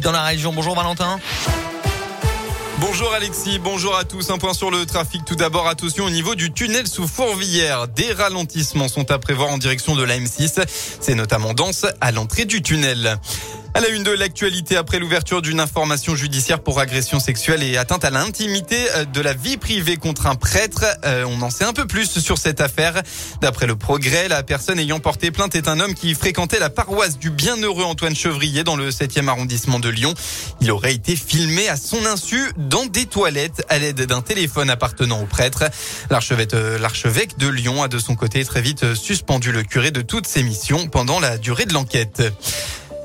dans la région. Bonjour Valentin. Bonjour Alexis, bonjour à tous. Un point sur le trafic. Tout d'abord, attention au niveau du tunnel sous Fourvière. Des ralentissements sont à prévoir en direction de la M6. C'est notamment dense à l'entrée du tunnel. À la une de l'actualité, après l'ouverture d'une information judiciaire pour agression sexuelle et atteinte à l'intimité euh, de la vie privée contre un prêtre, euh, on en sait un peu plus sur cette affaire. D'après le progrès, la personne ayant porté plainte est un homme qui fréquentait la paroisse du bienheureux Antoine Chevrier dans le 7e arrondissement de Lyon. Il aurait été filmé à son insu dans des toilettes à l'aide d'un téléphone appartenant au prêtre. L'archevêque, euh, l'archevêque de Lyon a de son côté très vite suspendu le curé de toutes ses missions pendant la durée de l'enquête.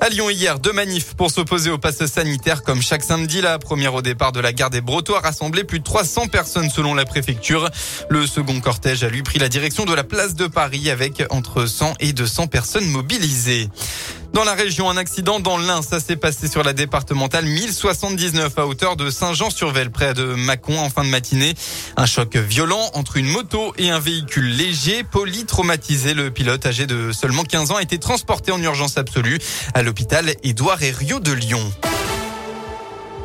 À Lyon hier, deux manifs pour s'opposer au pass sanitaire comme chaque samedi. La première au départ de la gare des Bretois a rassemblé plus de 300 personnes selon la préfecture. Le second cortège a lui pris la direction de la place de Paris avec entre 100 et 200 personnes mobilisées. Dans la région, un accident dans l'Ain, ça s'est passé sur la départementale 1079 à hauteur de Saint-Jean-sur-Velle, près de Mâcon en fin de matinée. Un choc violent entre une moto et un véhicule léger, polytraumatisé. Le pilote âgé de seulement 15 ans a été transporté en urgence absolue à l'hôpital Édouard Rio de Lyon.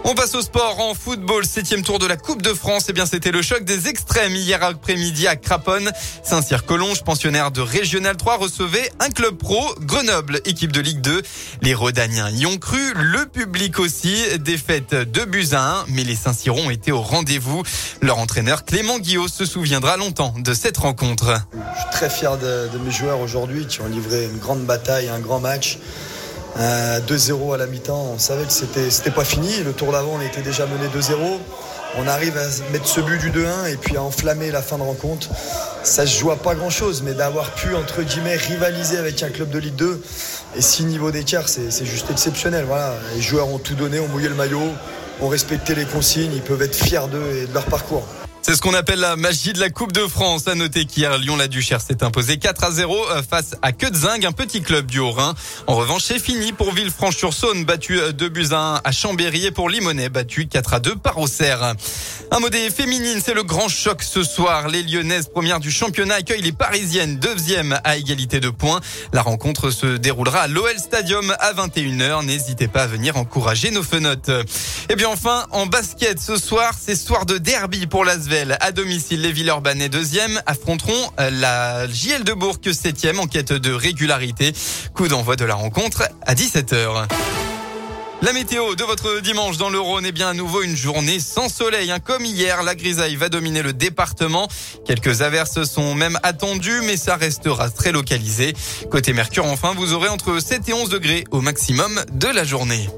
On passe au sport en football, septième tour de la Coupe de France. Eh bien, c'était le choc des extrêmes hier après-midi à Craponne. Saint-Cyr-Collonges, pensionnaire de Régional 3, recevait un club pro, Grenoble, équipe de Ligue 2. Les Rodaniens y ont cru, le public aussi. Défaite de buts à 1, mais les Saint-Cyrons étaient au rendez-vous. Leur entraîneur Clément Guillot se souviendra longtemps de cette rencontre. Je suis très fier de mes joueurs aujourd'hui qui ont livré une grande bataille, un grand match. Euh, 2-0 à la mi-temps, on savait que c'était, pas fini. Le tour d'avant, on était déjà mené 2-0. On arrive à mettre ce but du 2-1 et puis à enflammer la fin de rencontre. Ça se joue à pas grand chose, mais d'avoir pu, entre guillemets, rivaliser avec un club de Ligue 2 et 6 niveaux d'écart, c'est, c'est juste exceptionnel. Les joueurs ont tout donné, ont mouillé le maillot, ont respecté les consignes, ils peuvent être fiers d'eux et de leur parcours. C'est ce qu'on appelle la magie de la Coupe de France. À noter qu'hier, Lyon-la-Duchère s'est imposé 4 à 0 euh, face à Quetzing, un petit club du Haut-Rhin. En revanche, c'est fini pour Villefranche-sur-Saône, battu 2 buts à 1 à Chambéry et pour Limonest, battu 4 à 2 par Auxerre. Un mot des féminines, c'est le grand choc ce soir. Les Lyonnaises, premières du championnat, accueillent les Parisiennes, deuxième à égalité de points. La rencontre se déroulera à l'OL Stadium à 21h. N'hésitez pas à venir encourager nos fenotes. Et bien enfin, en basket ce soir, c'est soir de derby pour l'Asvel. À domicile, les Villeurbanais deuxième affronteront la JL de Bourg septième en quête de régularité. Coup d'envoi de la rencontre à 17h. La météo de votre dimanche dans le Rhône est bien à nouveau une journée sans soleil. Hein. Comme hier, la grisaille va dominer le département. Quelques averses sont même attendues, mais ça restera très localisé. Côté Mercure, enfin, vous aurez entre 7 et 11 degrés au maximum de la journée.